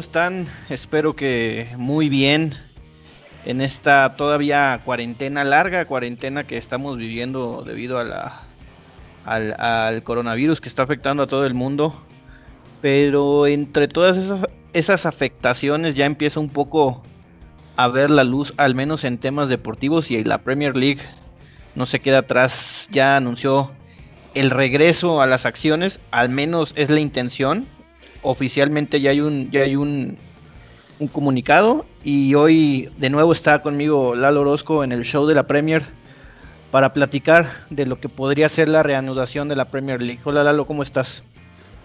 ¿cómo están? Espero que muy bien en esta todavía cuarentena larga, cuarentena que estamos viviendo debido a la, al, coronavirus que está afectando a todo el mundo. Pero entre todas esas, esas afectaciones ya empieza un poco a ver la luz, al menos en temas deportivos, y la Premier League no se queda atrás, ya anunció el regreso a las acciones, al menos es la intención. Oficialmente ya hay un, ya hay un, un comunicado y hoy de nuevo está conmigo Lalo Orozco en el show de la Premier para platicar de lo que podría ser la reanudación de la Premier League. Hola Lalo, ¿cómo estás?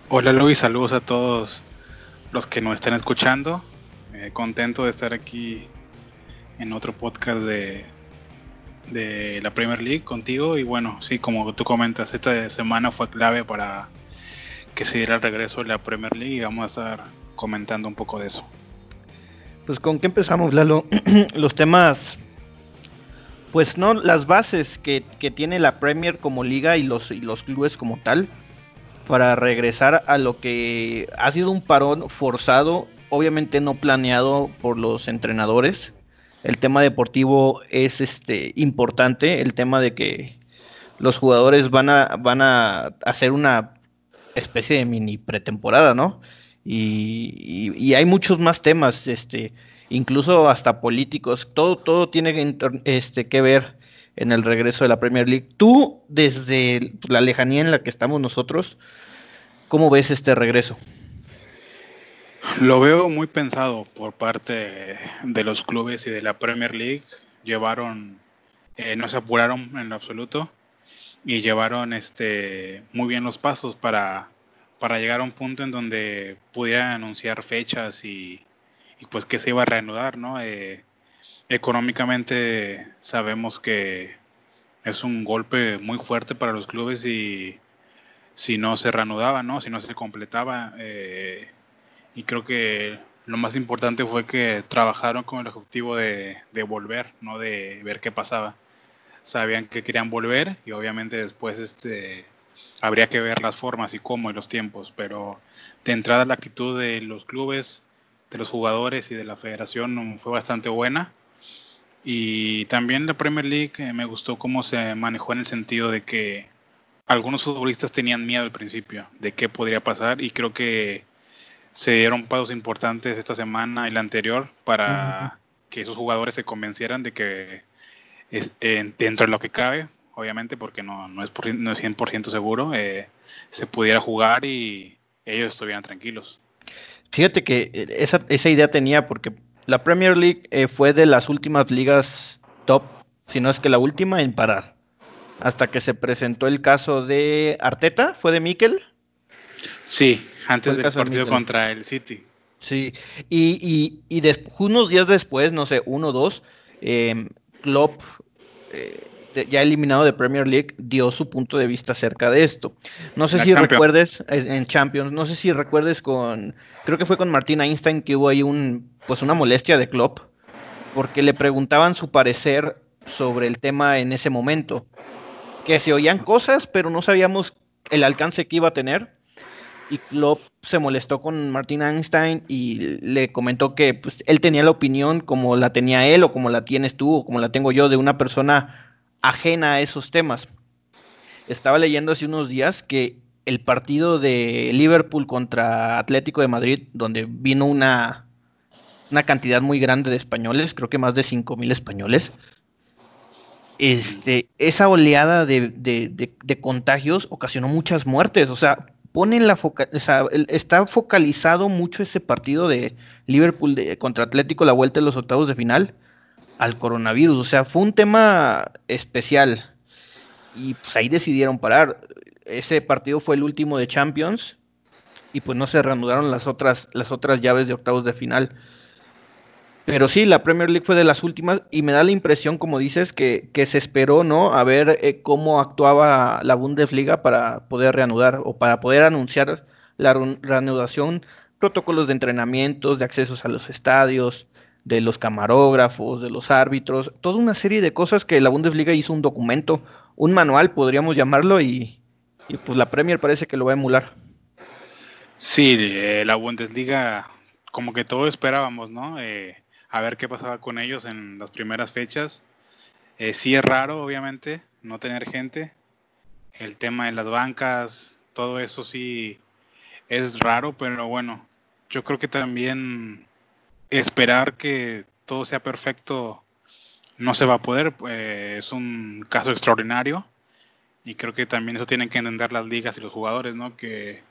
Hola Luis, saludos a todos los que nos están escuchando. Eh, contento de estar aquí en otro podcast de, de la Premier League contigo. Y bueno, sí, como tú comentas, esta semana fue clave para que se diera el regreso de la Premier League y vamos a estar comentando un poco de eso. Pues con qué empezamos, Lalo. Los temas, pues no, las bases que, que, tiene la Premier como liga y los, y los clubes como tal, para regresar a lo que ha sido un parón forzado, obviamente no planeado por los entrenadores, el tema deportivo es este importante, el tema de que los jugadores van a, van a hacer una especie de mini pretemporada, ¿no? Y, hay muchos más temas, este, incluso hasta políticos, todo, todo tiene este, que ver en el regreso de la Premier League. Tú, desde la lejanía en la que estamos nosotros, ¿cómo ves este regreso? Lo veo muy pensado por parte de los clubes y de la Premier League. Llevaron, eh, no se apuraron en lo absoluto y llevaron este, muy bien los pasos para, para llegar a un punto en donde pudieran anunciar fechas y, pues que se iba a reanudar, ¿no? Eh, económicamente sabemos que es un golpe muy fuerte para los clubes y si no se reanudaba, ¿no? Si no se completaba, eh, y creo que lo más importante fue que trabajaron con el objetivo de, volver, no de ver qué pasaba. Sabían que querían volver y obviamente después este, habría que ver las formas y cómo y los tiempos, pero de entrada la actitud de los clubes, de los jugadores y de la federación fue bastante buena. Y también la Premier League eh, me gustó cómo se manejó en el sentido de que algunos futbolistas tenían miedo al principio de qué podría pasar y creo que se dieron pasos importantes esta semana y la anterior para que esos jugadores se convencieran de que dentro de lo que cabe, obviamente porque no, no, es, por, no es 100% seguro, eh, se pudiera jugar y ellos estuvieran tranquilos. Fíjate que eh, esa, esa idea tenía porque la Premier League eh, fue de las últimas ligas top, si no es que la última en parar. Hasta que se presentó el caso de Arteta, ¿fue de Mikel? Sí, antes del partido contra el City. Sí, y, y, y unos días después, no sé, uno o dos, eh, Klopp, eh, ya eliminado de Premier League, dio su punto de vista acerca de esto. No sé si recuerdes, en Champions, no sé si recuerdes con, creo que fue con Martín Einstein que hubo ahí un, pues una molestia de Klopp, porque le preguntaban su parecer sobre el tema en ese momento. Que se oían cosas, pero no sabíamos el alcance que iba a tener y Klopp se molestó con Martin Einstein y le comentó que pues, él tenía la opinión como la tenía él o como la tienes tú o como la tengo yo de una persona ajena a esos temas. Estaba leyendo hace unos días que el partido de Liverpool contra Atlético de Madrid, donde vino una, una cantidad muy grande de españoles, creo que más de 5.000 españoles, este, esa oleada de, de contagios ocasionó muchas muertes. O sea, ponen la foca o sea, está focalizado mucho ese partido de Liverpool contra Atlético, la vuelta de los octavos de final, al coronavirus. O sea, fue un tema especial. Y pues ahí decidieron parar. Ese partido fue el último de Champions. Y pues no se reanudaron las otras, las otras llaves de octavos de final. Pero sí, la Premier League fue de las últimas y me da la impresión, como dices, que, se esperó, ¿no? A ver eh, cómo actuaba la Bundesliga para poder reanudar o para poder anunciar la reanudación, protocolos de entrenamientos, de accesos a los estadios, de los camarógrafos, de los árbitros, toda una serie de cosas que la Bundesliga hizo un documento, un manual, podríamos llamarlo, y, pues la Premier parece que lo va a emular. Sí, eh, la Bundesliga como que todo esperábamos, ¿no? Eh, a ver qué pasaba con ellos en las primeras fechas. Eh, sí es raro, obviamente, no tener gente. El tema de las bancas, todo eso sí es raro, pero bueno, yo creo que también esperar que todo sea perfecto no se va a poder. Eh, es un caso extraordinario y creo que también eso tienen que entender las ligas y los jugadores, ¿no? Que,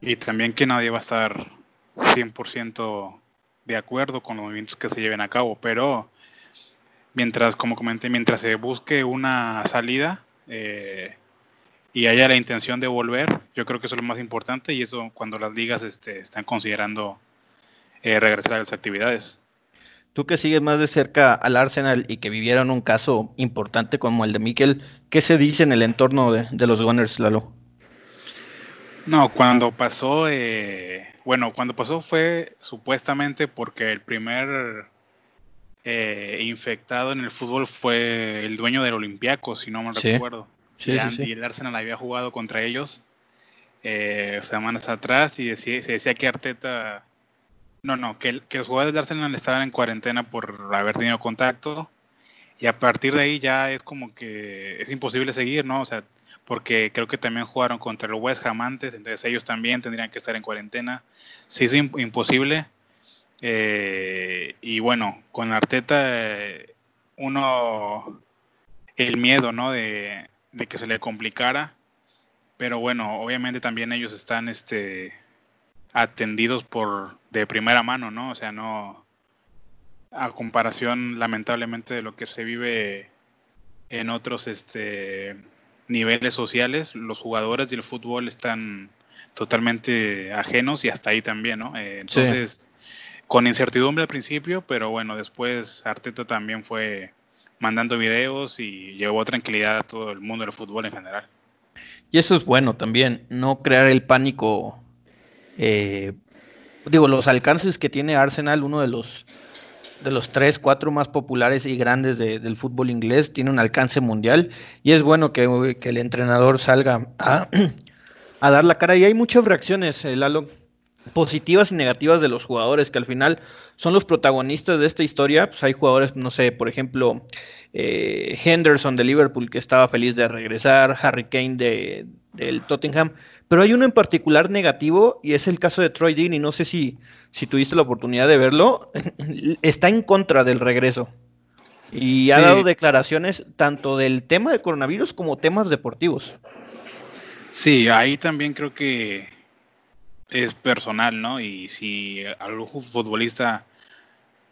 y también que nadie va a estar 100% de acuerdo con los movimientos que se lleven a cabo, pero mientras, como comenté, mientras se busque una salida eh, y haya la intención de volver, yo creo que eso es lo más importante y eso cuando las ligas este, están considerando eh, regresar a las actividades. Tú que sigues más de cerca al Arsenal y que vivieron un caso importante como el de Mikel, ¿qué se dice en el entorno de, los Gunners, Lalo? No, cuando pasó, eh, bueno, cuando pasó fue supuestamente porque el primer eh, infectado en el fútbol fue el dueño del Olympiacos, si no me recuerdo. Sí, y, el Arsenal había jugado contra ellos eh, semanas atrás y decía, se decía que Arteta, no, no, que, que los jugadores de Arsenal estaban en cuarentena por haber tenido contacto y a partir de ahí ya es como que es imposible seguir, ¿no? O sea, porque creo que también jugaron contra los West Ham antes, entonces ellos también tendrían que estar en cuarentena. Sí, es imposible. Eh, y bueno, con Arteta, uno, el miedo, ¿no? De, que se le complicara, pero bueno, obviamente también ellos están este, atendidos por de primera mano, ¿no? O sea, no, a comparación lamentablemente de lo que se vive en otros este, niveles sociales, los jugadores del fútbol están totalmente ajenos y hasta ahí también, ¿no? Eh, entonces, con incertidumbre al principio, pero bueno, después Arteta también fue mandando videos y llevó tranquilidad a todo el mundo del fútbol en general. Y eso es bueno también, no crear el pánico. Eh, digo, los alcances que tiene Arsenal, uno de los de los tres, cuatro más populares y grandes del fútbol inglés, tiene un alcance mundial y es bueno que, el entrenador salga a, dar la cara. Y hay muchas reacciones, eh, Lalo, positivas y negativas de los jugadores, que al final son los protagonistas de esta historia. Pues hay jugadores, no sé, por ejemplo, eh, Henderson de Liverpool, que estaba feliz de regresar, Harry Kane de, del Tottenham, pero hay uno en particular negativo y es el caso de Troy Dean y no sé si, si tuviste la oportunidad de verlo, está en contra del regreso. Y ha dado declaraciones tanto del tema del coronavirus como temas deportivos. Sí, ahí también creo que es personal, ¿no? Y si algún futbolista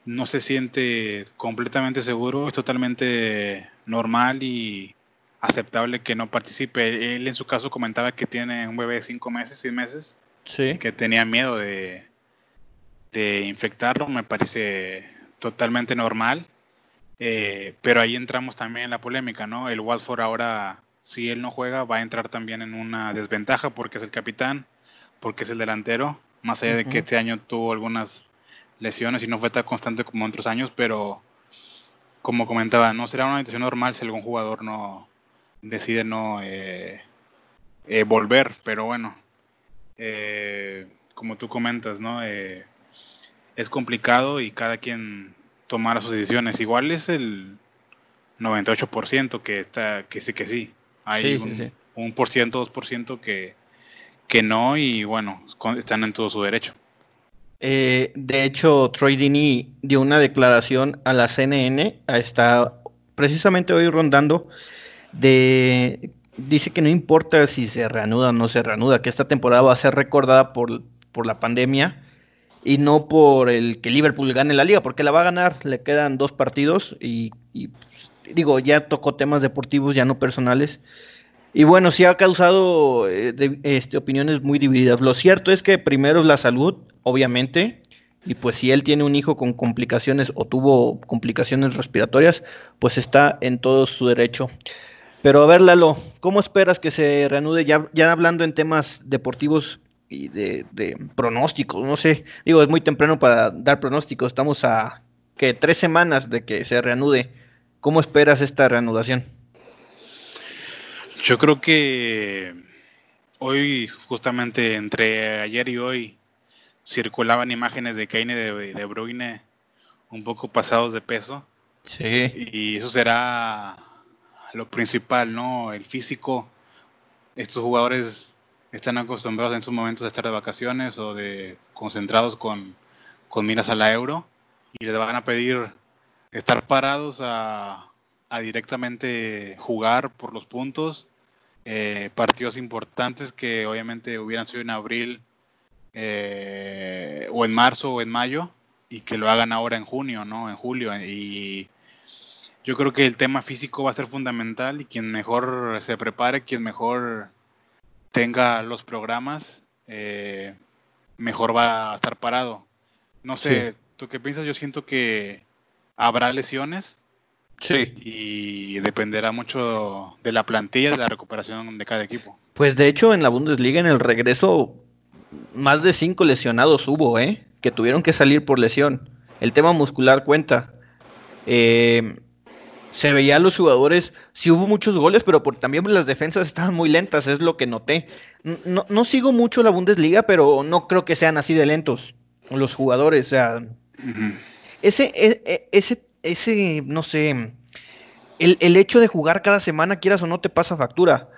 no se siente completamente seguro, es totalmente normal y aceptable que no participe. Él en su caso comentaba que tiene un bebé de cinco meses, seis meses, sí. que tenía miedo de, de infectarlo, me parece totalmente normal. Eh, pero ahí entramos también en la polémica, ¿no? El Watford ahora, si él no juega, va a entrar también en una desventaja porque es el capitán porque es el delantero, más allá de que este año tuvo algunas lesiones y no fue tan constante como otros años, pero como comentaba, no será una situación normal si algún jugador no decide no eh, eh, volver, pero bueno, eh, como tú comentas, ¿no? es complicado y cada quien tomará sus decisiones. Igual es el 98% que está, que sí que sí. Hay un, un por ciento, dos por ciento que que no y bueno, están en todo su derecho. Eh, de hecho, Troy Dini dio una declaración a la CNN, está precisamente hoy rondando, de dice que no importa si se reanuda o no se reanuda, que esta temporada va a ser recordada por, por la pandemia y no por el que Liverpool gane la liga, porque la va a ganar, le quedan dos partidos y, y digo, ya tocó temas deportivos, ya no personales. Y bueno, sí ha causado eh, este, opiniones muy divididas. Lo cierto es que primero es la salud, obviamente, y pues si él tiene un hijo con complicaciones o tuvo complicaciones respiratorias, pues está en todo su derecho. Pero a ver, Lalo, ¿cómo esperas que se reanude ya, ya hablando en temas deportivos y de, de pronósticos? No sé, digo, es muy temprano para dar pronósticos, estamos a que tres semanas de que se reanude. ¿Cómo esperas esta reanudación? Yo creo que hoy, justamente entre ayer y hoy, circulaban imágenes de Kane y de, de Bruyne un poco pasados de peso. Sí. Y eso será lo principal, ¿no? El físico. Estos jugadores están acostumbrados en sus momentos a estar de vacaciones o de concentrados con, con miras a la euro y les van a pedir estar parados a, directamente jugar por los puntos. Eh, partidos importantes que obviamente hubieran sido en abril eh, o en marzo o en mayo y que lo hagan ahora en junio, ¿no? En julio. Y yo creo que el tema físico va a ser fundamental y quien mejor se prepare, quien mejor tenga los programas, eh, mejor va a estar parado. No sé, ¿tú qué piensas? Yo siento que habrá lesiones. Sí. Y dependerá mucho de la plantilla, de la recuperación de cada equipo. Pues de hecho en la Bundesliga en el regreso más de cinco lesionados hubo, ¿eh? Que tuvieron que salir por lesión. El tema muscular cuenta. Eh, se veía a los jugadores, sí hubo muchos goles, pero por, también las defensas estaban muy lentas, es lo que noté. No, no, sigo mucho la Bundesliga, pero no creo que sean así de lentos los jugadores. O sea, ese, e, e, ese, ese, no sé, el, el, hecho de jugar cada semana, quieras o no, te pasa factura.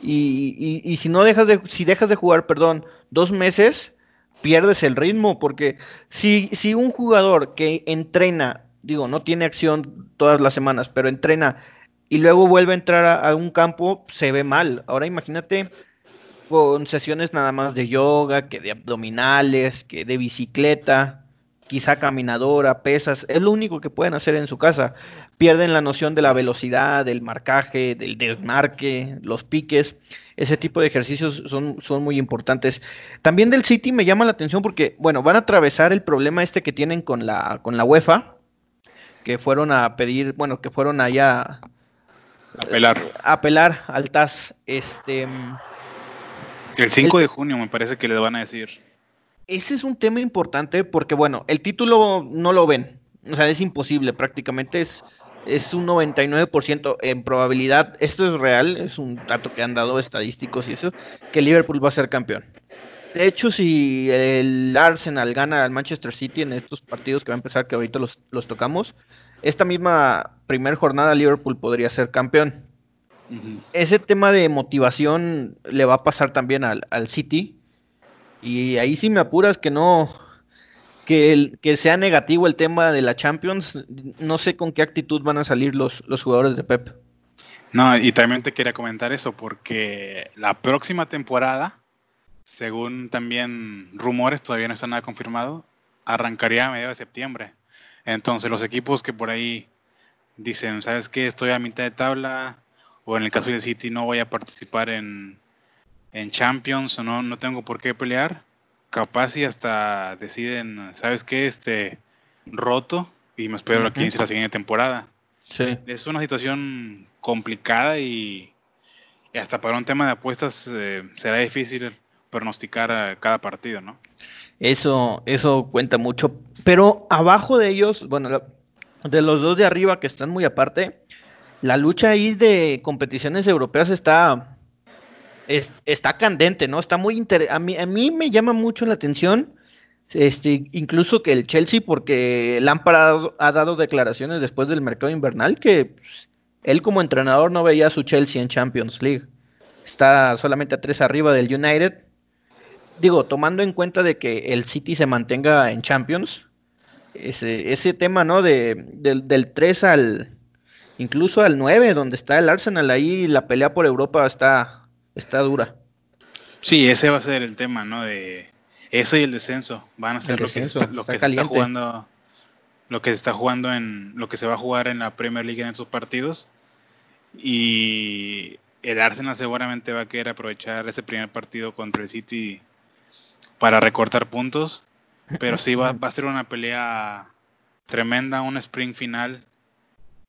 Y, y, y, si no dejas de, si dejas de jugar, perdón, dos meses, pierdes el ritmo, porque si, si un jugador que entrena digo, no tiene acción todas las semanas, pero entrena y luego vuelve a entrar a, un campo, se ve mal. Ahora imagínate con sesiones nada más de yoga, que de abdominales, que de bicicleta, quizá caminadora, pesas, es lo único que pueden hacer en su casa. Pierden la noción de la velocidad, del marcaje, del desmarque, los piques. Ese tipo de ejercicios son, son muy importantes. También del City me llama la atención porque, bueno, van a atravesar el problema este que tienen con la, con la UEFA, que fueron a pedir, bueno, que fueron allá a apelar, a apelar al TAS. Este, el 5 de junio me parece que le van a decir. Ese es un tema importante porque, bueno, el título no lo ven. O sea, es imposible, prácticamente es, es un 99% en probabilidad. Esto es real, es un dato que han dado estadísticos y eso, que Liverpool va a ser campeón. De hecho, si el Arsenal gana al Manchester City en estos partidos que va a empezar, que ahorita los, los tocamos, esta misma primera jornada Liverpool podría ser campeón. Ese tema de motivación le va a pasar también al, City. Y ahí sí me apuras que no, que, el, que sea negativo el tema de la Champions. No sé con qué actitud van a salir los, los jugadores de Pep. No, y también te quería comentar eso, porque la próxima temporada según también rumores, todavía no está nada confirmado, arrancaría a mediados de septiembre. Entonces los equipos que por ahí dicen, ¿sabes qué? Estoy a mitad de tabla, o en el caso de City no voy a participar en, en Champions, o no, no tengo por qué pelear, capaz y hasta deciden, ¿sabes qué? Este, roto y me espero aquí en la siguiente temporada. Sí. Es una situación complicada y, hasta para un tema de apuestas eh, será difícil pronosticar cada partido, ¿no? Eso, eso cuenta mucho. Pero abajo de ellos, bueno, de los dos de arriba que están muy aparte, la lucha ahí de competiciones europeas está, está candente, ¿no? Está muy interesante. A mí, a mí me llama mucho la atención, este, incluso que el Chelsea, porque Lampard ha dado declaraciones después del mercado invernal que pues, él como entrenador no veía a su Chelsea en Champions League. Está solamente a tres arriba del United digo, tomando en cuenta de que el City se mantenga en Champions, ese, ese tema, ¿no? De, del, 3 al, incluso al 9, donde está el Arsenal, ahí la pelea por Europa está, está dura. Sí, ese va a ser el tema, ¿no? De ese y el descenso van a ser lo que, lo que se está jugando, lo que se está jugando en, lo que se va a jugar en la Premier League en estos partidos. Y el Arsenal seguramente va a querer aprovechar ese primer partido contra el City para recortar puntos, pero sí va, a ser una pelea tremenda, un sprint final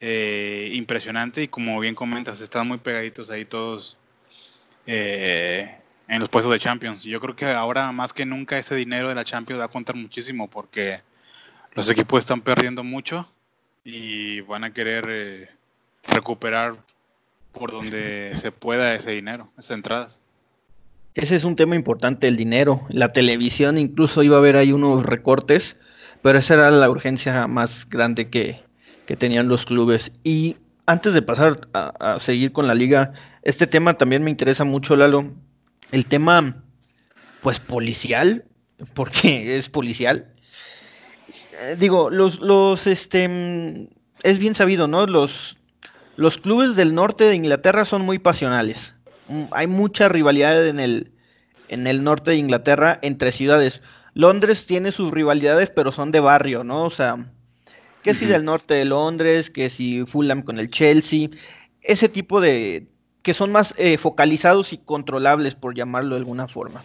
eh, impresionante y como bien comentas, están muy pegaditos ahí todos eh, en los puestos de Champions. Yo creo que ahora más que nunca ese dinero de la Champions va a contar muchísimo porque los equipos están perdiendo mucho y van a querer eh, recuperar por donde se pueda ese dinero, esas entradas. Ese es un tema importante, el dinero. La televisión incluso iba a haber ahí unos recortes, pero esa era la urgencia más grande que, que tenían los clubes. Y antes de pasar a, seguir con la liga, este tema también me interesa mucho, Lalo. El tema, pues, policial, porque es policial. Eh, digo, los, los, este, es bien sabido, ¿no? Los, los clubes del norte de Inglaterra son muy pasionales. Hay mucha rivalidad en el, en el norte de Inglaterra entre ciudades. Londres tiene sus rivalidades, pero son de barrio, ¿no? O sea, que si del norte de Londres, que si Fulham con el Chelsea, ese tipo de que son más eh, focalizados y controlables, por llamarlo de alguna forma.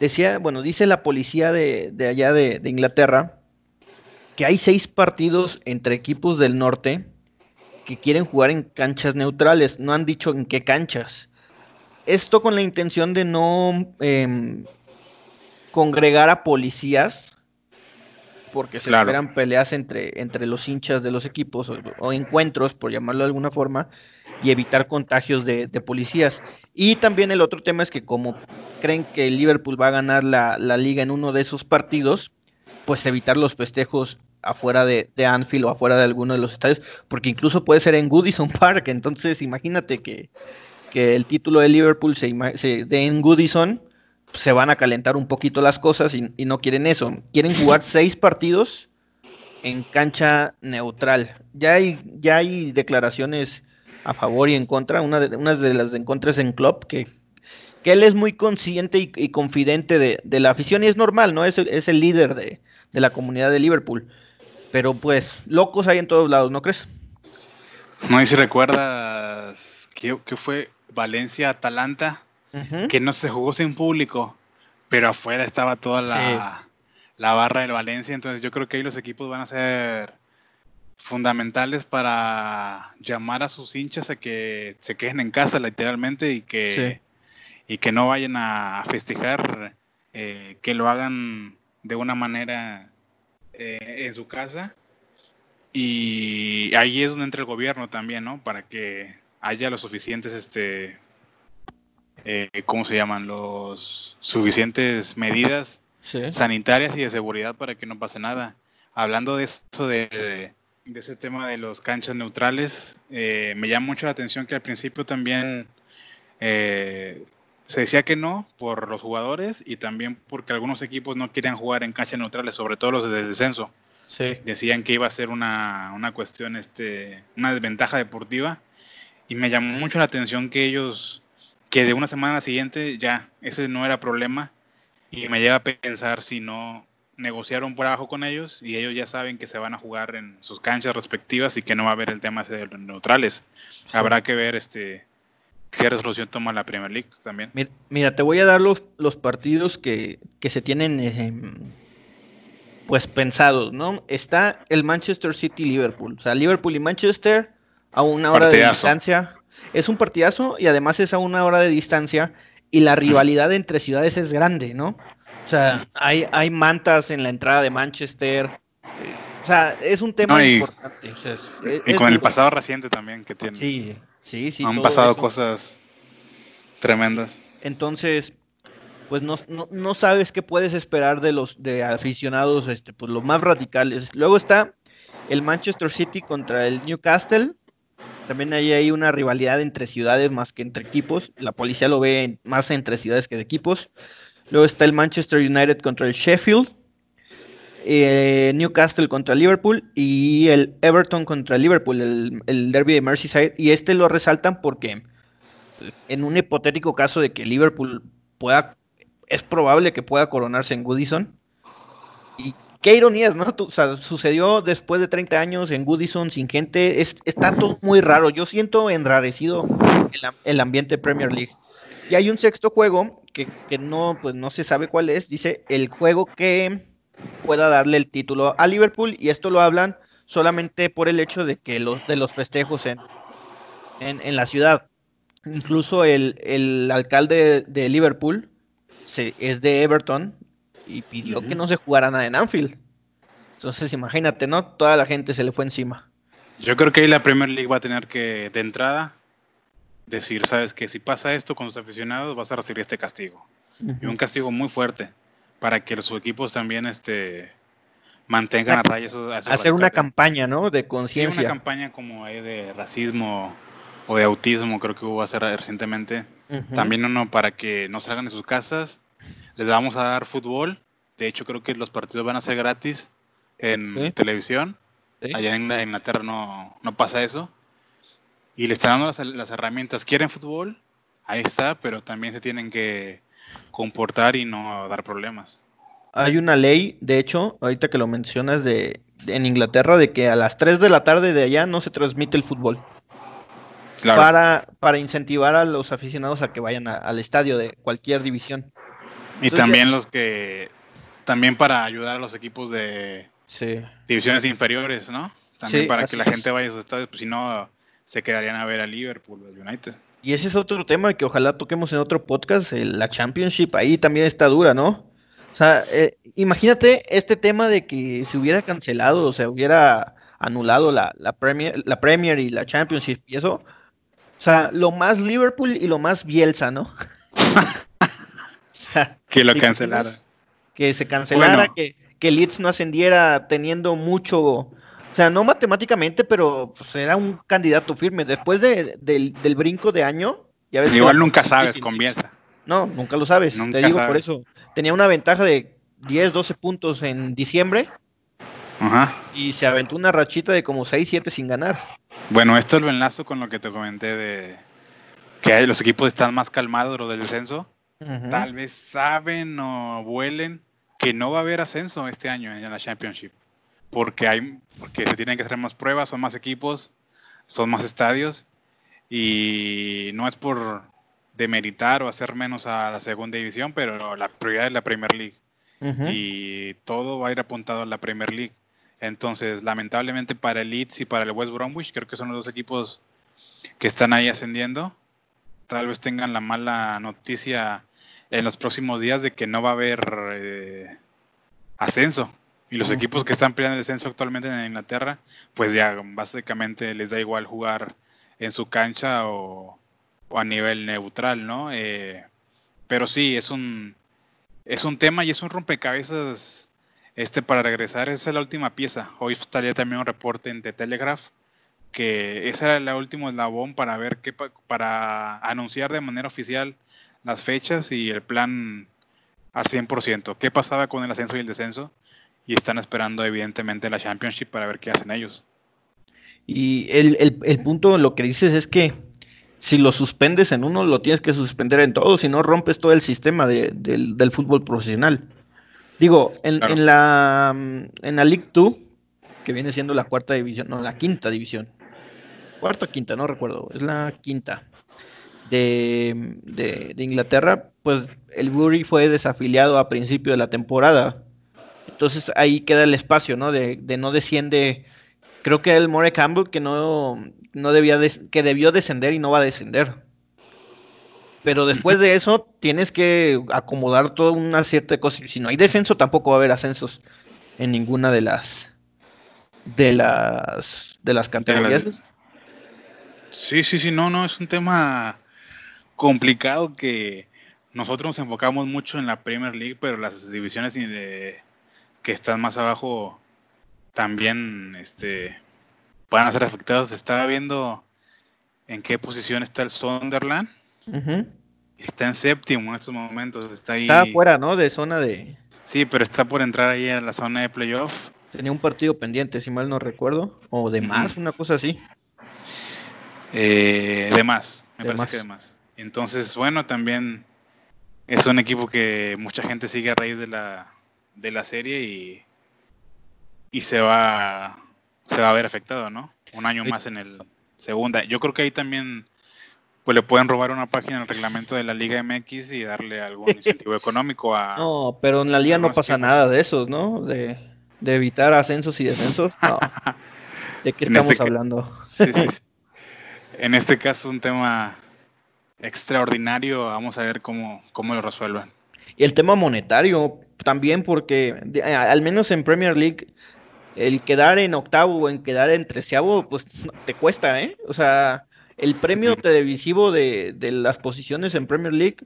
Decía, bueno, dice la policía de, de allá de, de, Inglaterra que hay seis partidos entre equipos del norte que quieren jugar en canchas neutrales, no han dicho en qué canchas. Esto con la intención de no eh, congregar a policías porque se esperan peleas entre, entre los hinchas de los equipos o, encuentros, por llamarlo de alguna forma, y evitar contagios de, policías. Y también el otro tema es que como creen que Liverpool va a ganar la, liga en uno de esos partidos, pues evitar los festejos afuera de, Anfield o afuera de alguno de los estadios, porque incluso puede ser en Goodison Park, entonces imagínate que, el título de Liverpool se, se dé en Goodison se van a calentar un poquito las cosas y, no quieren eso. Quieren jugar seis partidos en cancha neutral. Ya hay, ya hay declaraciones a favor y en contra. Una de, unas de las encuentras en club que, que él es muy consciente y, confidente de, la afición y es normal, ¿no? Es, es el líder de, la comunidad de Liverpool. Pero pues, locos hay en todos lados, ¿no crees? No, y si recuerdas que, que fue Valencia-Atalanta que no se jugó sin público, pero afuera estaba toda la, la, barra del Valencia, entonces yo creo que ahí los equipos van a ser fundamentales para llamar a sus hinchas a que se quejen en casa literalmente y que, y que no vayan a festejar, eh, que lo hagan de una manera eh, en su casa. Y ahí es donde entra el gobierno también, ¿no? Para que haya los suficientes este, eh, ¿cómo se llaman? Los suficientes medidas sanitarias y de seguridad para que no pase nada. Hablando de eso, de, ese tema de los canchas neutrales, eh, me llama mucho la atención que al principio también eh, se decía que no por los jugadores y también porque algunos equipos no querían jugar en canchas neutrales, sobre todo los de descenso. Decían que iba a ser una, una cuestión, este, una desventaja deportiva y me llamó mucho la atención que ellos que de una semana siguiente ya ese no era problema y me lleva a pensar si no negociaron por abajo con ellos y ellos ya saben que se van a jugar en sus canchas respectivas y que no va a haber el tema de los neutrales. Habrá que ver este qué resolución toma la Premier League también. Mira, te voy a dar los, los partidos que, se tienen eh, pues pensados, ¿no? Está el Manchester City Liverpool, o sea, Liverpool y Manchester a una hora de distancia es un partidazo y además es a una hora de distancia y la rivalidad entre ciudades es grande, ¿no? O sea, hay, hay mantas en la entrada de Manchester. O sea, es un tema importante. y con el pasado reciente también que tiene. Sí, sí, sí. Han pasado cosas tremendas. Entonces, pues no, no, sabes qué puedes esperar de los de aficionados, este, pues los más radicales. Luego está el Manchester City contra el Newcastle también hay ahí una rivalidad entre ciudades más que entre equipos. La policía lo ve más entre ciudades que de equipos. Luego está el Manchester United contra el Sheffield, eh, Newcastle contra Liverpool y el Everton contra Liverpool, el, derby de Merseyside. Y este lo resaltan porque en un hipotético caso de que Liverpool pueda, es probable que pueda coronarse en Goodison. Y qué ironías, ¿no? O sea, sucedió después de 30 años en Goodison sin gente. Es, está todo muy raro. Yo siento enrarecido el, ambiente Premier League. Y hay un sexto juego que, no, pues no se sabe cuál es. Dice el juego que pueda darle el título a Liverpool. Y esto lo hablan solamente por el hecho de que los de los festejos en, en, la ciudad. Incluso el, alcalde de Liverpool es de Everton y pidió que no se jugara nada en Anfield. Entonces, imagínate, ¿no? Toda la gente se le fue encima. Yo creo que ahí la Premier League va a tener que, de entrada, decir, sabes que si pasa esto con sus aficionados, vas a recibir este castigo. y un castigo muy fuerte para que sus equipos también este, mantengan a raya esos, Hacer una campaña, ¿no? De conciencia. una campaña como de racismo o de autismo, creo que hubo hacer recientemente. También uno para que no salgan de sus casas. Les vamos a dar fútbol. De hecho, creo que los partidos van a ser gratis en televisión. Allá en Inglaterra no, no pasa eso. Y le están dando las, herramientas. ¿Quieren fútbol? Ahí está, pero también se tienen que comportar y no dar problemas. Hay una ley, de hecho, ahorita que lo mencionas, de, en Inglaterra, de que a las 3 de la tarde de allá no se transmite el fútbol. Para, para incentivar a los aficionados a que vayan al estadio de cualquier división. Y también los que, también para ayudar a los equipos de divisiones inferiores, ¿no? También para que la gente vaya a sus estadios, pues si no, se quedarían a ver a Liverpool, al United. Y ese es otro tema que ojalá toquemos en otro podcast, la Championship, ahí también está dura, ¿no? O sea, eh, imagínate este tema de que se hubiera cancelado, o se hubiera anulado la, la, Premier, la Premier y la Championship y eso. O sea, lo más Liverpool y lo más Bielsa, ¿no? que lo cancelara. Que se cancelara, que, que Leeds no ascendiera teniendo mucho, o sea, no matemáticamente, pero pues, era un candidato firme. Después de, del, brinco de año, ya ves Igual nunca sabes con No, nunca lo sabes. te digo por eso. Tenía una ventaja de 10, 12 puntos en diciembre. Ajá. Y se aventó una rachita de como 6, 7 sin ganar. Bueno, esto lo enlazo con lo que te comenté de que los equipos están más calmados lo del descenso. Tal vez saben o vuelen que no va a haber ascenso este año en la Championship, porque, hay, porque se tienen que hacer más pruebas, son más equipos, son más estadios, y no es por demeritar o hacer menos a la segunda división, pero la prioridad es la Premier League. Y todo va a ir apuntado a la Premier League. Entonces, lamentablemente para el Leeds y para el West Bromwich, creo que son los dos equipos que están ahí ascendiendo. Tal vez tengan la mala noticia en los próximos días de que no va a haber eh, ascenso. Y los equipos que están peleando el ascenso actualmente en Inglaterra, pues ya básicamente les da igual jugar en su cancha o, a nivel neutral, ¿no? Eh, pero sí, es un, es un tema y es un rompecabezas este para regresar. Esa es la última pieza. Hoy estaría también un reporte en The Telegraph que esa era la última eslabón para ver qué, para anunciar de manera oficial las fechas y el plan al 100%. ¿Qué pasaba con el ascenso y el descenso? Y están esperando evidentemente la Championship para ver qué hacen ellos. Y el, el, el punto, lo que dices es que si lo suspendes en uno, lo tienes que suspender en todo, si no rompes todo el sistema del, fútbol profesional. Digo, en, en, la, en la League 2, que viene siendo la cuarta división, no, la quinta división. Cuarta o quinta, no recuerdo, es la quinta de, Inglaterra, pues el Bury fue desafiliado a principio de la temporada. Entonces ahí queda el espacio, ¿no? De, no desciende. Creo que el More Campbell que no, no debía que debió descender y no va a descender. Pero después de eso tienes que acomodar toda una cierta cosa. Si no hay descenso, tampoco va a haber ascensos en ninguna de las de las de las categorías. Sí, sí, sí, no, no, es un tema complicado que nosotros nos enfocamos mucho en la Premier League, pero las divisiones que están más abajo también este, van a ser afectadas. Estaba viendo en qué posición está el Sunderland. Está en séptimo en estos momentos. Está ahí. Está fuera, ¿no? De zona de. Sí, pero está por entrar ahí a la zona de playoff. Tenía un partido pendiente, si mal no recuerdo. O de más, una cosa así. Eh, de más, me parece que de más. Entonces, bueno, también es un equipo que mucha gente sigue a raíz de la, de la serie y, y se va se va a ver afectado, ¿no? Un año más en el segunda. Yo creo que ahí también pues le pueden robar una página el reglamento de la Liga MX y darle algún incentivo económico a No, pero en la liga no pasa nada de eso, ¿no? De, evitar ascensos y descensos. No. ¿De qué estamos este hablando? sí, sí. En este caso un tema extraordinario. Vamos a ver cómo, cómo lo resuelvan. Y el tema monetario también, porque al menos en Premier League, el quedar en octavo o en quedar en treceavo, pues te cuesta, ¿eh? O sea, el premio televisivo de, de las posiciones en Premier League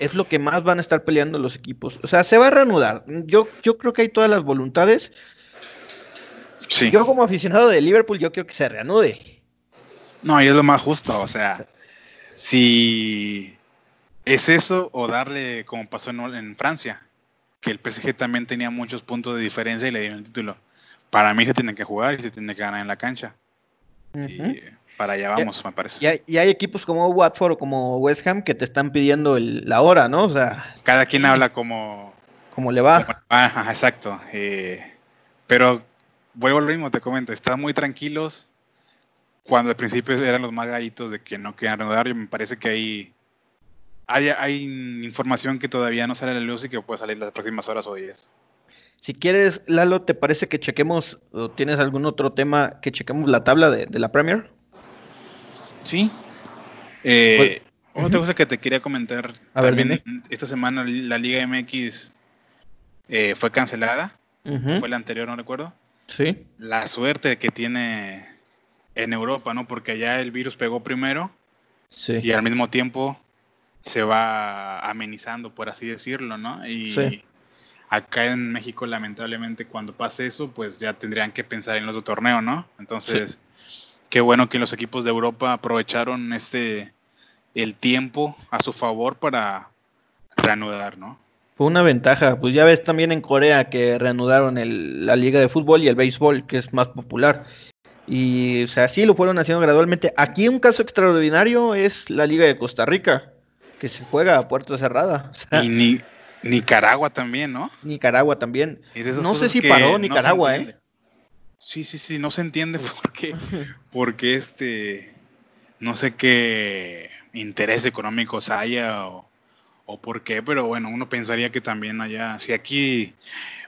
es lo que más van a estar peleando los equipos. O sea, se va a reanudar. Yo, yo creo que hay todas las voluntades. Sí. Yo como aficionado de Liverpool, yo quiero que se reanude. No, y es lo más justo, o sea, si es eso o darle como pasó en, Francia, que el PSG también tenía muchos puntos de diferencia y le dieron el título. Para mí se tiene que jugar y se tiene que ganar en la cancha. Y para allá vamos, me parece. Y hay, equipos como Watford o como West Ham que te están pidiendo la hora, ¿no? O sea, cada quien habla como como le va. Ajá, exacto. Eh, pero vuelvo al mismo, te comento, están muy tranquilos. Cuando al principio eran los más gallitos de que no querían renovar, me parece que hay, hay, hay información que todavía no sale a la luz y que puede salir las próximas horas o días. Si quieres, Lalo, ¿te parece que chequemos o tienes algún otro tema que chequemos la tabla de, la Premier? Sí. Eh, pues, otra cosa que te quería comentar. A ver, esta semana la Liga MX eh, fue cancelada. Fue la anterior, no recuerdo. Sí. La suerte que tiene en Europa, ¿no? Porque allá el virus pegó primero. Sí. Y al mismo tiempo se va amenizando, por así decirlo, ¿no? Y acá en México, lamentablemente, cuando pase eso, pues ya tendrían que pensar en los otro torneo, ¿no? Entonces, qué bueno que los equipos de Europa aprovecharon este el tiempo a su favor para reanudar, ¿no? Fue una ventaja. Pues ya ves también en Corea que reanudaron la liga de fútbol y el béisbol, que es más popular. Y, o sea, sí lo fueron haciendo gradualmente. Aquí un caso extraordinario es la liga de Costa Rica, que se juega a puerta cerrada. y ni, Nicaragua también, ¿no? Nicaragua también. No sé si paró Nicaragua, ¿eh? Sí, sí, sí, no se entiende por qué, porque este, no sé qué interés económicos haya o, o por qué, pero bueno, uno pensaría que también haya, si aquí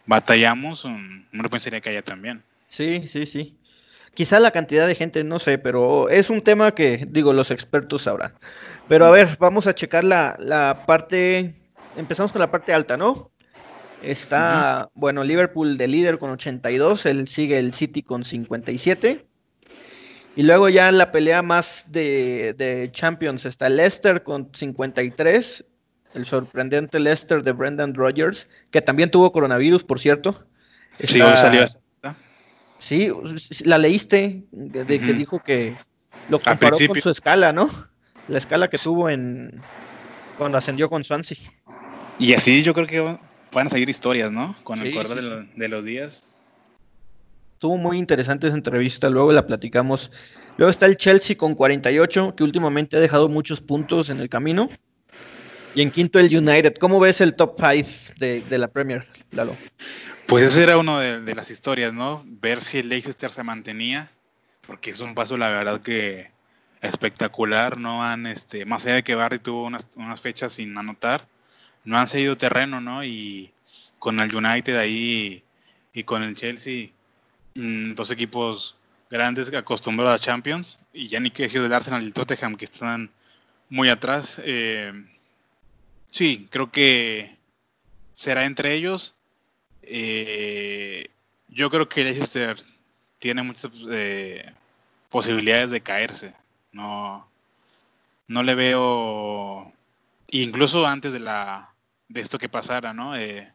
batallamos, uno pensaría que haya también. Sí, sí, sí. Quizá la cantidad de gente, no sé, pero es un tema que, digo, los expertos sabrán. Pero a ver, vamos a checar la, la parte, empezamos con la parte alta, ¿no? Está, bueno, Liverpool de líder con 82, él sigue el City con 57. Y luego ya en la pelea más de, de Champions está Leicester con 53 el sorprendente Leicester de Brendan Rodgers, que también tuvo coronavirus, por cierto. Sí, hoy salió. Sí, la leíste, de, que dijo que lo comparó con su escala, ¿no? La escala que tuvo en cuando ascendió con Swansea. Y así yo creo que van a seguir historias, ¿no? Con el correr de, de, los días. Estuvo muy interesante esa entrevista, luego la platicamos. Luego está el Chelsea con 48, que últimamente ha dejado muchos puntos en el camino. Y en quinto el United. ¿Cómo ves el top 5 de, la Premier, Lalo? Pues esa era una de, las historias, ¿no? Ver si el Leicester se mantenía, porque es un paso, la verdad, que espectacular. No han, este, más allá de que Barry tuvo unas, fechas sin anotar, no han seguido terreno, ¿no? Y con el United ahí y con el Chelsea, mm, dos equipos grandes acostumbrados a Champions, y ya ni que del Arsenal y el Tottenham, que están muy atrás. Eh, Sí, creo que será entre ellos. Eh, yo creo que Leicester tiene muchas eh, posibilidades de caerse. No, no le veo, incluso antes de la de esto que pasara, ¿no? Eh,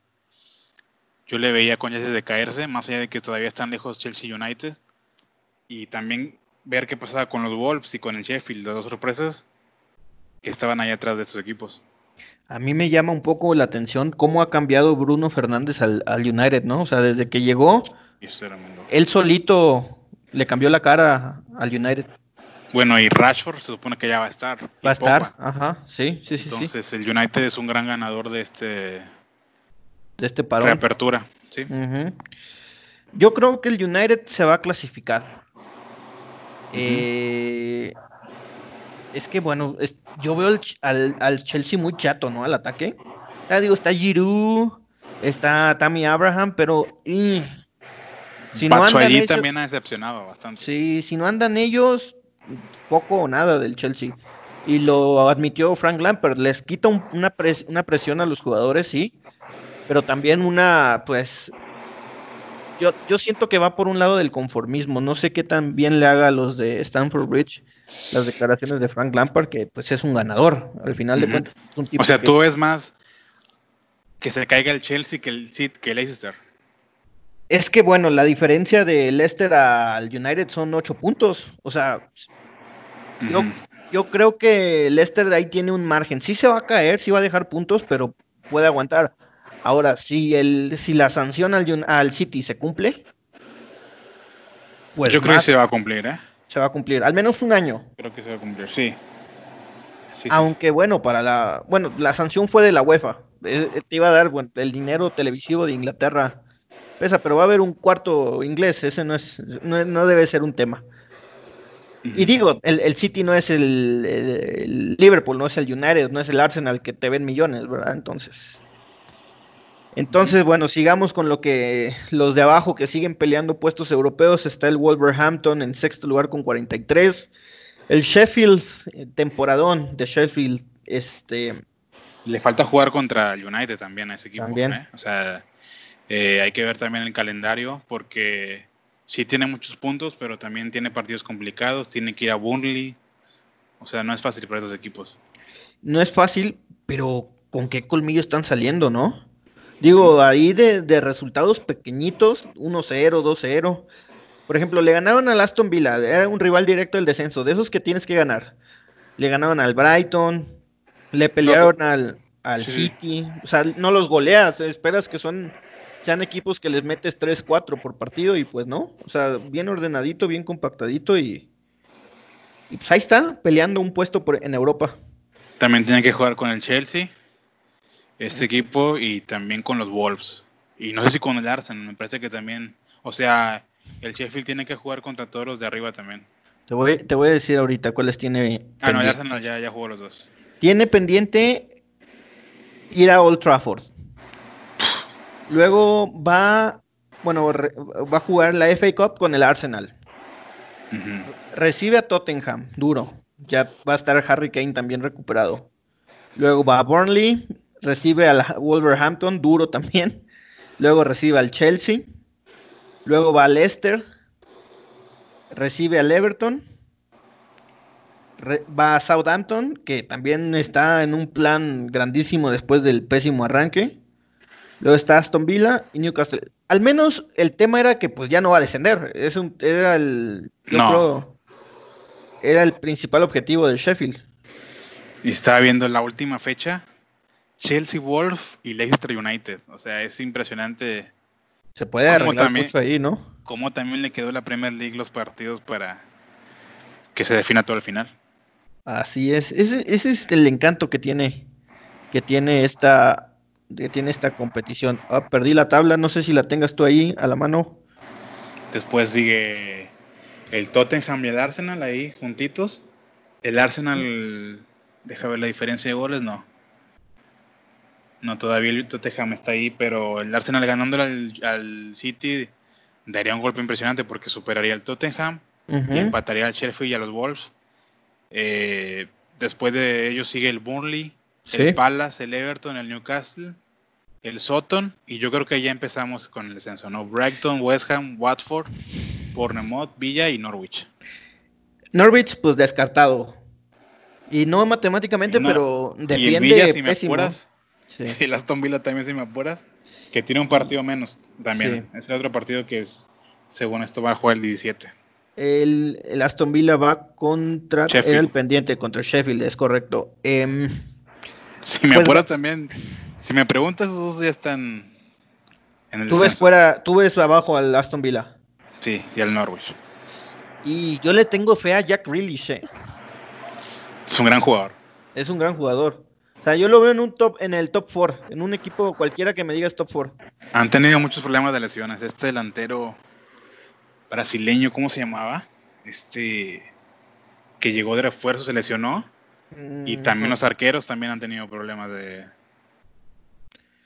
yo le veía con chances de caerse, más allá de que todavía están lejos Chelsea United. Y también ver qué pasaba con los Wolves y con el Sheffield, las dos sorpresas que estaban ahí atrás de estos equipos. A mí me llama un poco la atención cómo ha cambiado Bruno Fernández al, United, ¿no? O sea, desde que llegó, él solito le cambió la cara al United. Bueno, y Rashford se supone que ya va a estar. Va a estar, ajá, sí, sí, sí. Entonces el United es un gran ganador de este... De este parón. Reapertura, sí. Yo creo que el United se va a clasificar. eh, es que bueno, yo veo al, Chelsea muy chato, ¿no? Al ataque. Ya digo, está Giroud, está Tammy Abraham, pero si no andan ellos, también ha decepcionado bastante. Sí, si no andan ellos, poco o nada del Chelsea. Y lo admitió Frank Lampard, les quita una, una presión a los jugadores, sí, pero también una, pues, yo, yo siento que va por un lado del conformismo. No sé qué tan bien le haga a los de Stanford Bridge las declaraciones de Frank Lampard, que pues es un ganador. Al final de cuentas, O sea, tú ves más que se caiga el Chelsea que el, que el Leicester. Es que bueno, la diferencia de Leicester al United son ocho puntos. O sea, yo, yo creo que Leicester de ahí tiene un margen. Sí se va a caer, sí va a dejar puntos, pero puede aguantar. Ahora, si el, si la sanción al, al City se cumple, pues yo creo que se va a cumplir, ¿eh? Se va a cumplir, al menos un año. Creo que se va a cumplir, sí. Aunque bueno, para la, bueno, la sanción fue de la UEFA. Eh, te iba a dar el dinero televisivo de Inglaterra pesa, pero va a haber un cuarto inglés, ese no es, no, debe ser un tema. Y digo, el, City no es el, Liverpool, no es el United, no es el Arsenal que te ven millones, ¿verdad? Entonces. Entonces, bueno, sigamos con lo que los de abajo que siguen peleando puestos europeos. Está el Wolverhampton en sexto lugar con 43. El Sheffield, eh, temporadón de Sheffield, este. Le falta jugar contra el United también a ese equipo. También. ¿eh? O sea, eh, hay que ver también el calendario porque sí tiene muchos puntos, pero también tiene partidos complicados, tiene que ir a Burnley. O sea, no es fácil para esos equipos. No es fácil, pero con qué colmillo están saliendo, ¿no? Digo, ahí de, resultados pequeñitos, 1-0, 2-0. Por ejemplo, le ganaron al Aston Villa, era un rival directo del descenso, de esos que tienes que ganar. Le ganaron al Brighton, le pelearon al, al City, o sea, no los goleas, esperas que son sean equipos que les metes 3, 4 por partido y pues no, o sea, bien ordenadito, bien compactadito y, pues ahí está, peleando un puesto por, en Europa. También tiene que jugar con el Chelsea, este equipo, y también con los Wolves. Y no sé si con el Arsenal, me parece que también, o sea, el Sheffield tiene que jugar contra todos los de arriba también. Te voy, te voy a decir ahorita cuáles tiene. Ah, no, el Arsenal ya, ya jugó los dos. Tiene pendiente ir a Old Trafford. Luego va, bueno, va a jugar la FA Cup con el Arsenal. Recibe a Tottenham, duro. Ya va a estar Harry Kane también recuperado. Luego va a Burnley, recibe al Wolverhampton, duro también. Luego recibe al Chelsea. Luego va a Leicester. Recibe al Everton. va a Southampton, que también está en un plan grandísimo después del pésimo arranque. Luego está Aston Villa y Newcastle. Al menos el tema era que pues ya no va a descender. Es un, era el era el principal objetivo del Sheffield. Y estaba viendo la última fecha. Chelsea Wolf y Leicester United. O sea, es impresionante. Se puede arreglar mucho ahí, ¿no? Cómo también le quedó la Premier League los partidos para que se defina todo al final. Así es. Ese, ese es el encanto que tiene, que tiene esta, que tiene esta competición. Ah, perdí la tabla, no sé si la tengas tú ahí a la mano. Después sigue el Tottenham y el Arsenal ahí juntitos. El Arsenal, deja ver la diferencia de goles, no. No, todavía el Tottenham está ahí, pero el Arsenal ganándole al, City daría un golpe impresionante porque superaría al Tottenham y empataría al Sheffield y a los Wolves. Eh, después de ellos sigue el Burnley, el Palace, el Everton, el Newcastle el Sutton y yo creo que ya empezamos con el descenso, ¿no? Brighton, West Ham, Watford, Bournemouth, Villa y Norwich. Norwich, pues descartado. Y no matemáticamente, pero defiende Villa, si me apuras, sí. sí, el Aston Villa también si me apuras, que tiene un partido menos también. Es el otro partido que es, según esto, va a jugar el 17. El, Aston Villa va contra el pendiente contra Sheffield, es correcto. Em, si me pues apuras también, si me preguntas, esos ya están en el ¿Tú ves, fuera, tú ves abajo al Aston Villa. Sí, y al Norwich. Y yo le tengo fe a Jack Grealish, ¿eh? Es un gran jugador. Es un gran jugador. O sea, yo lo veo en un top, en el top 4, en un equipo cualquiera que me digas top 4. Han tenido muchos problemas de lesiones. Este delantero brasileño, ¿cómo se llamaba? Este que llegó de refuerzo se lesionó. y mm, también los arqueros también han tenido problemas de,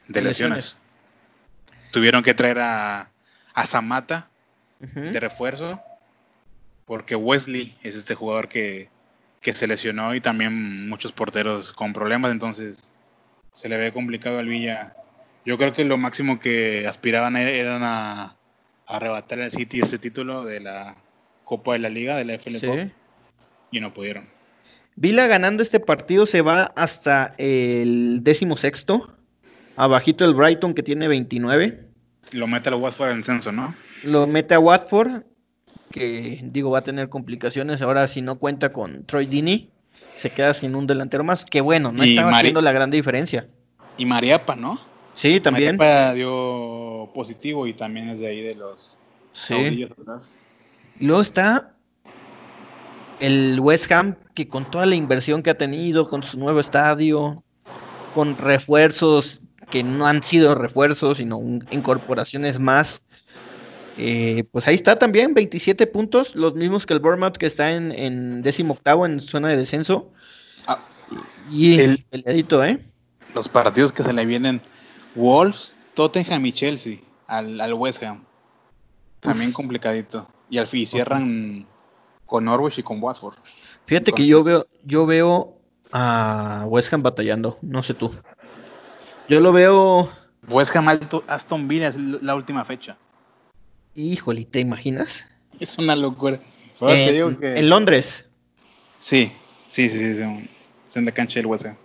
de lesiones. Tuvieron que traer a, a Zamata de refuerzo porque Wesley es este jugador que, se lesionó y también muchos porteros con problemas, entonces se le ve complicado al Villa. Yo creo que lo máximo que aspiraban e-, eran a, arrebatar al City ese título de la Copa de la Liga, de la FL Cup, y no pudieron. Vila ganando este partido se va hasta el décimo sexto, abajito el Brighton que tiene 29. Lo mete a Watford en censo, ¿no? Lo mete a Watford, que digo va a tener complicaciones ahora si no cuenta con Troy Dini, se queda sin un delantero más, que bueno, no estaba haciendo la gran diferencia. Y Mariapa, ¿no? Sí, también. Mariapa dio positivo y también es de ahí de los sí. Y luego está el West Ham, que con toda la inversión que ha tenido, con su nuevo estadio, con refuerzos que no han sido refuerzos, sino incorporaciones más, eh, pues ahí está también, 27 puntos, los mismos que el Bournemouth, que está en, en décimo octavo en zona de descenso. Ah, y el, edito, ¿eh? Los partidos que se le vienen, Wolves, Tottenham y Chelsea, al, al West Ham. También complicadito. Y al fin cierran con Norwich y con Watford. Fíjate que yo veo, yo veo a West Ham batallando, no sé tú. Yo lo veo. West Ham Aston Villa es la última fecha. Híjole, ¿te imaginas? Es una locura. En, Londres. Sí, sí, sí, sí, es en la cancha del West Ham.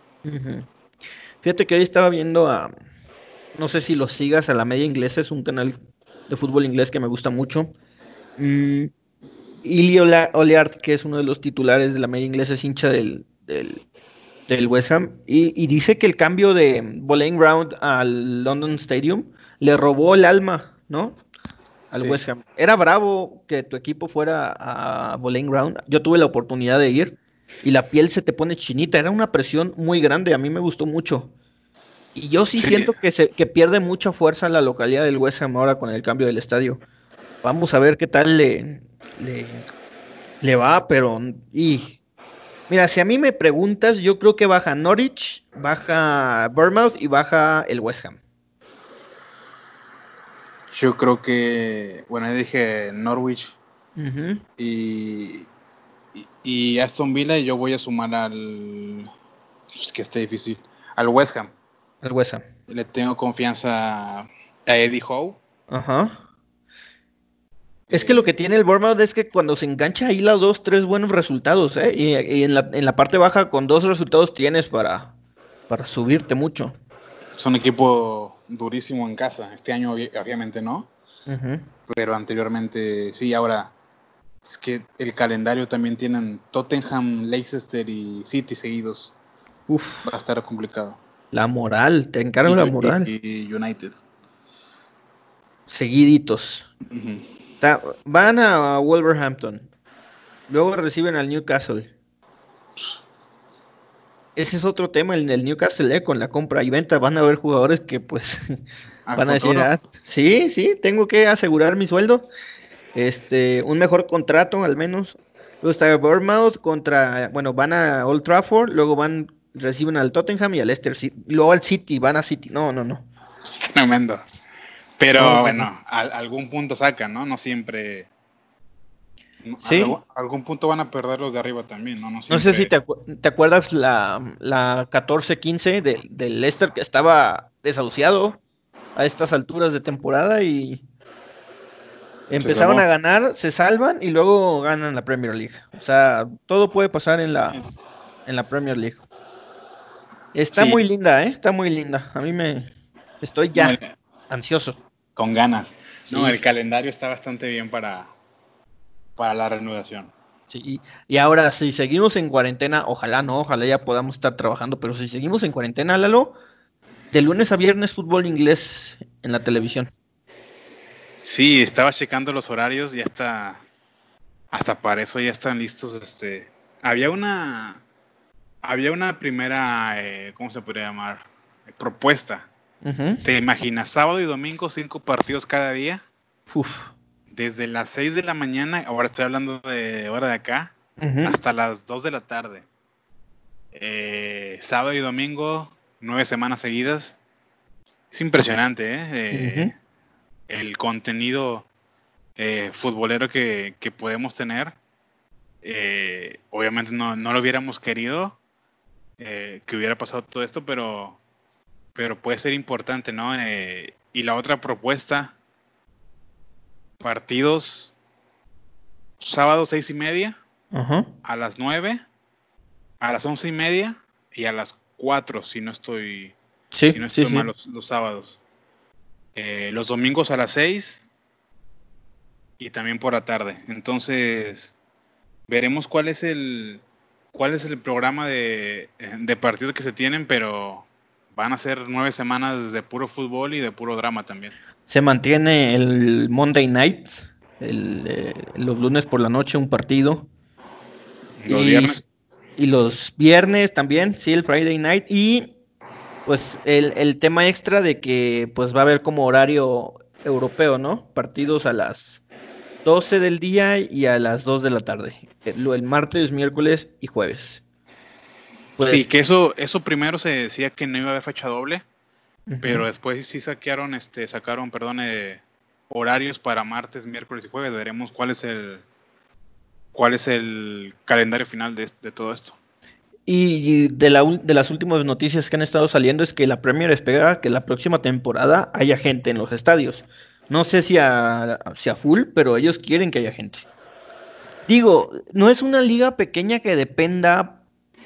Fíjate que hoy estaba viendo a, no sé si lo sigas, a la media inglesa, es un canal de fútbol inglés que me gusta mucho. Mm, Ili Oleart, que es uno de los titulares de la media inglesa, es hincha del, del, West Ham, y, dice que el cambio de Bowling Ground al London Stadium le robó el alma, ¿no? Al West Ham. Era bravo que tu equipo fuera a Bowling Ground. Yo tuve la oportunidad de ir y la piel se te pone chinita. Era una presión muy grande. A mí me gustó mucho. Y yo sí, siento que, se, que pierde mucha fuerza la localidad del West Ham ahora con el cambio del estadio. Vamos a ver qué tal le, le, va, pero. Y. Mira, si a mí me preguntas, yo creo que baja Norwich, baja Bournemouth y baja el West Ham. Yo creo que, bueno, dije Norwich y, y, Aston Villa y yo voy a sumar al, es que está difícil, al West Ham. Al West Ham. Le tengo confianza a Eddie Howe. Ajá. Es que lo que tiene el Bournemouth es que cuando se engancha ahí los dos, tres buenos resultados, ¿eh? Y, en, la, parte baja con dos resultados tienes para, para subirte mucho. Es un equipo durísimo en casa. Este año obviamente no. Pero anteriormente sí, ahora es que el calendario también tienen Tottenham, Leicester y City seguidos. Uf. Va a estar complicado. La moral, te encargo la moral. Y United. Seguiditos van a Wolverhampton. Luego reciben al Newcastle. Ese es otro tema, el del Newcastle, eh, con la compra y venta. Van a haber jugadores que, pues, van a decir, ah, sí, sí, tengo que asegurar mi sueldo. Este, un mejor contrato, al menos. Luego está Bournemouth contra, bueno, van a Old Trafford, luego van, reciben al Tottenham y al Leicester City. Luego al City, van a City. No, no, no. tremendo. Pero bueno, algún punto sacan, ¿no? No siempre. Sí. Algún, punto van a perder los de arriba también, ¿no? No, sé si te, acuerdas la, la 14-15 del de Leicester que estaba desahuciado a estas alturas de temporada y empezaron a ganar, se salvan y luego ganan la Premier League. O sea, todo puede pasar en la, en la Premier League. Está muy linda, ¿eh? Está muy linda. A mí me... Estoy ya ansioso. Con ganas. No, el calendario está bastante bien para, para la reanudación. Sí, y ahora si seguimos en cuarentena, ojalá no, ojalá ya podamos estar trabajando, pero si seguimos en cuarentena, Lalo, de lunes a viernes fútbol inglés en la televisión. Sí, estaba checando los horarios y hasta hasta para eso ya están listos. Este, había una había una primera, eh, ¿cómo se podría llamar? propuesta ¿Te imaginas sábado y domingo cinco partidos cada día? Desde las 6 de la mañana, ahora estoy hablando de hora de acá, hasta las 2 de la tarde. Eh, sábado y domingo, nueve semanas seguidas. Es impresionante, ¿eh? eh el contenido eh, futbolero que, podemos tener. obviamente no, no, lo hubiéramos querido que hubiera pasado todo esto, pero pero puede ser importante, ¿no? Eh, y la otra propuesta partidos sábado seis y media, Ajá. a las nueve, a las once y media y a las cuatro, si no estoy, Sí, si no estoy sí. mal, los, los sábados. Eh, los domingos a las seis y también por la tarde. Entonces, veremos cuál es el cuál es el programa de, de partidos que se tienen, pero van a ser nueve semanas de puro fútbol y de puro drama también. Se mantiene el Monday Night, el, eh, los lunes por la noche un partido. Los y, viernes. y los viernes también, sí, el Friday Night. Y pues el, el tema extra de que pues va a haber como horario europeo, ¿no? Partidos a las 12 del día y a las 2 de la tarde. El, el martes, miércoles y jueves. Pues, sí, que eso, eso primero se decía que no iba a haber fecha doble, pero después sí sacaron, este, sacaron, perdón, eh, horarios para martes, miércoles y jueves. Veremos cuál es el cuál es el calendario final de, de todo esto. Y de, la, de las últimas noticias que han estado saliendo es que la Premier espera que la próxima temporada haya gente en los estadios. No sé si a, si a full, pero ellos quieren que haya gente. Digo, no es una liga pequeña que dependa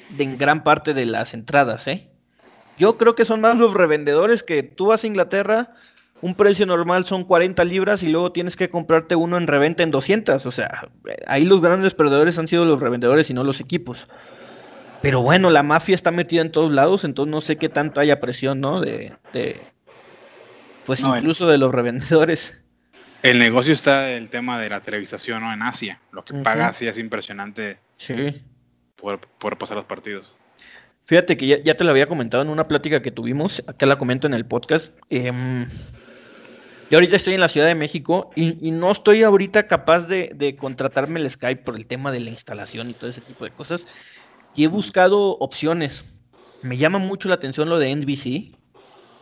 de en gran parte de las entradas, ¿eh? Yo creo que son más los revendedores que tú vas a Inglaterra, un precio normal son 40 libras y luego tienes que comprarte uno en reventa en 200. O sea, ahí los grandes perdedores han sido los revendedores y no los equipos. Pero bueno, la mafia está metida en todos lados, entonces no sé qué tanto haya presión, ¿no? De, de pues No, incluso de los revendedores. El negocio está el tema de la televisación ¿no? en Asia. Lo que Ujú. paga Asia es impresionante Sí. por, por pasar los partidos. Fíjate que ya, ya te lo había comentado en una plática que tuvimos, acá la comento en el podcast. em, yo ahorita estoy en la Ciudad de México y, no estoy ahorita capaz de, de contratarme el Skype por el tema de la instalación y todo ese tipo de cosas. Y he buscado opciones. Me llama mucho la atención lo de NBC,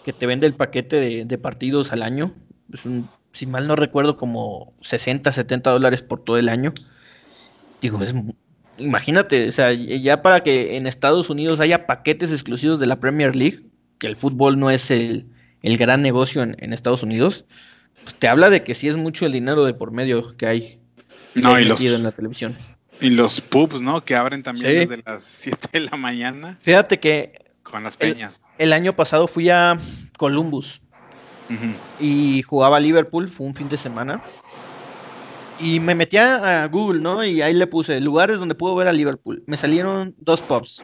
que te vende el paquete de, de partidos al año. Es un, si mal no recuerdo, como 60, 70 dólares por todo el año. Digo, es, imagínate, o sea, ya para que en Estados Unidos haya paquetes exclusivos de la Premier League, que el fútbol no es el, el gran negocio en, en Estados Unidos, pues te habla de que sí es mucho el dinero de por medio que hay No, y los, en la televisión. y los pubs, ¿no? Que abren también Sí. desde las 7 de la mañana Fíjate que con las peñas. el año pasado fui a Columbus y jugaba Liverpool, fue un fin de semana. Y me metí a Google, ¿no? Y ahí le puse lugares donde puedo ver a Liverpool. Me salieron dos pubs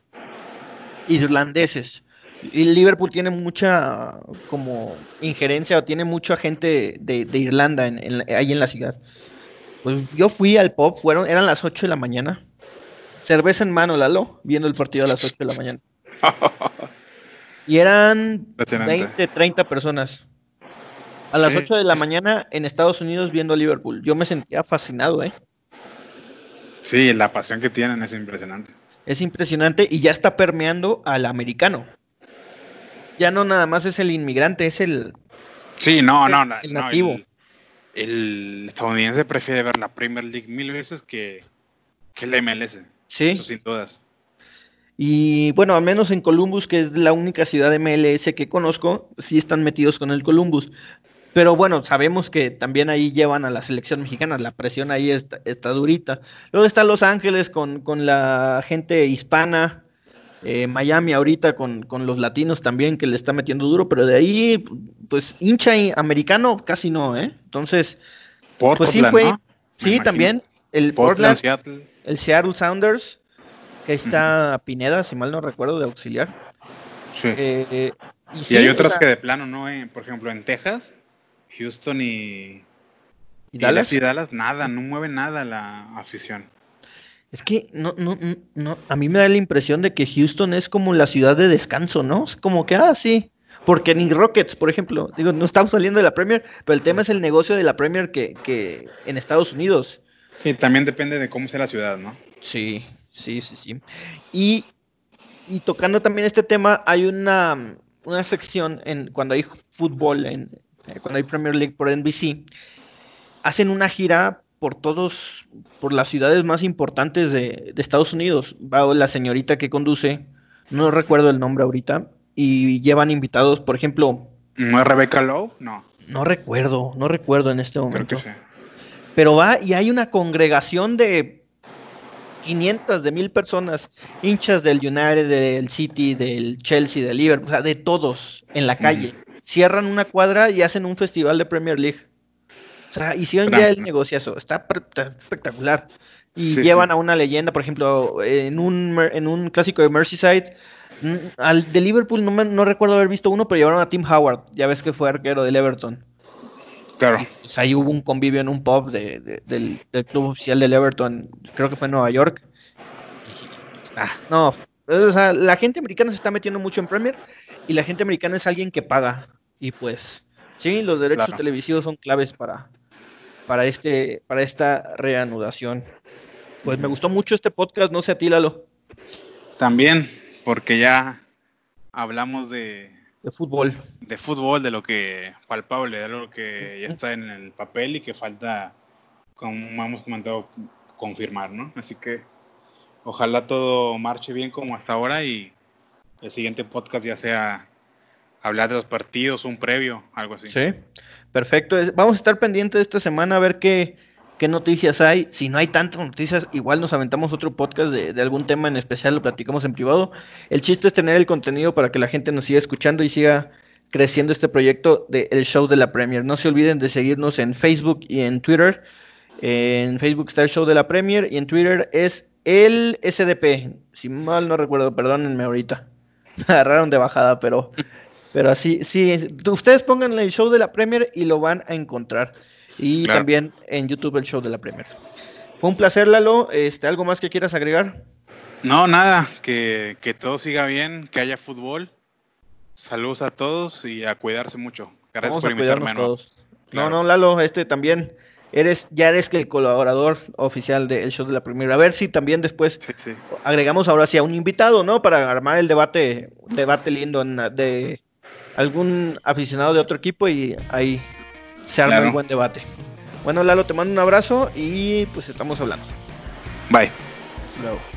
irlandeses. Y Liverpool tiene mucha como injerencia o tiene mucha gente de, de Irlanda en, en ahí en la ciudad. Pues yo fui al pub, fueron, eran las 8 de la mañana. Cerveza en mano, Lalo, viendo el partido a las 8 de la mañana. Y eran Impresionante. 20, 30 personas. A las Sí. 8 de la mañana en Estados Unidos viendo a Liverpool. Yo me sentía fascinado, ¿eh? Sí, la pasión que tienen es impresionante. Es impresionante y ya está permeando al americano. Ya no nada más es el inmigrante, es el... Sí, no, El- no, la- el no, nativo. el, el estadounidense prefiere ver la Premier League mil veces que, que la MLS. Sí. Eso sin dudas. Y bueno, al menos en Columbus, que es la única ciudad MLS que conozco, sí están metidos con el Columbus. Pero bueno, sabemos que también ahí llevan a la selección mexicana, la presión ahí está, está durita. Luego está Los Ángeles con, con la gente hispana, eh, Miami ahorita con, con los latinos también, que le está metiendo duro, pero de ahí, pues hincha y- americano casi no, ¿eh? Entonces, Portland, pues sí fue, sí, también el Portland, Portland, Seattle. el Seattle Sounders, que ahí está Pineda, si mal no recuerdo, de auxiliar. Sí. Eh, y, hay o otras sea, que de plano, ¿no? Eh, por ejemplo, en Texas, Houston y, ¿y y Dallas? y Dallas, nada, no mueve nada la afición. Es que no, no, no, a mí me da la impresión de que Houston es como la ciudad de descanso, ¿no? Es como que, ah, sí. Porque ni Rockets, por ejemplo, digo, no estamos saliendo de la Premier, pero el tema es el negocio de la Premier que, que en Estados Unidos. Sí, también depende de cómo sea la ciudad, ¿no? Sí, sí, sí, sí. Y, y tocando también este tema, hay una, una sección en cuando hay fútbol, en, cuando hay Premier League por NBC, hacen una gira por todos, por las ciudades más importantes de, de Estados Unidos. Va la señorita que conduce, no recuerdo el nombre ahorita, y llevan invitados, por ejemplo, ¿No es Rebecca Lowe? No, no recuerdo, no recuerdo en este creo momento. que sí. pero va y hay una congregación de 500, de mil personas, hinchas del United, del City, del Chelsea, del Liverpool, o sea, de todos en la calle. Cierran una cuadra y hacen un festival de Premier League. O sea, hicieron ya el negociazo, está, espectacular. Y llevan a una leyenda, por ejemplo, en un, en un clásico de Merseyside, mm, al de Liverpool no, no recuerdo haber visto uno, pero llevaron a Tim Howard, ya ves que fue arquero del Everton. Claro. Pues ahí hubo un convivio en un pub del, club oficial del Everton, creo que fue en Nueva York. Ah, no, o sea, la gente americana se está metiendo mucho en Premier y la gente americana es alguien que paga. Y pues, sí, los derechos televisivos son claves para, para, este, para esta reanudación. Pues me gustó mucho este podcast, no sé a ti, Lalo. También, porque ya hablamos de, de fútbol. De fútbol, de lo que palpable, de lo que ya está en el papel y que falta, como hemos comentado, confirmar, ¿no? Así que ojalá todo marche bien como hasta ahora y el siguiente podcast ya sea hablar de los partidos, un previo, algo así. Sí, perfecto. Vamos a estar pendientes esta semana a ver qué, noticias hay. Si no hay tantas noticias, igual nos aventamos otro podcast de, algún tema en especial, lo platicamos en privado. El chiste es tener el contenido para que la gente nos siga escuchando y siga creciendo este proyecto del el show de la Premier. No se olviden de seguirnos en Facebook y en Twitter. En Facebook está el show de la Premier y en Twitter es el SDP. Si mal no recuerdo, perdónenme ahorita. Me agarraron de bajada, pero, pero así, sí. Ustedes pónganle el show de la Premier y lo van a encontrar y también en YouTube el show de la Premier. Fue un placer, Lalo. Este, ¿Algo más que quieras agregar? No, nada, que, todo siga bien, que haya fútbol. Saludos a todos y a cuidarse mucho. Gracias por invitarme. Todos. No, no, Lalo, este también eres, ya eres el colaborador oficial del show de la Premier. A ver si también después agregamos ahora sí a un invitado, ¿no? Para armar el debate, debate lindo de algún aficionado de otro equipo y ahí se arma un buen debate. Bueno, Lalo, te mando un abrazo y pues estamos hablando. Bye. Luego.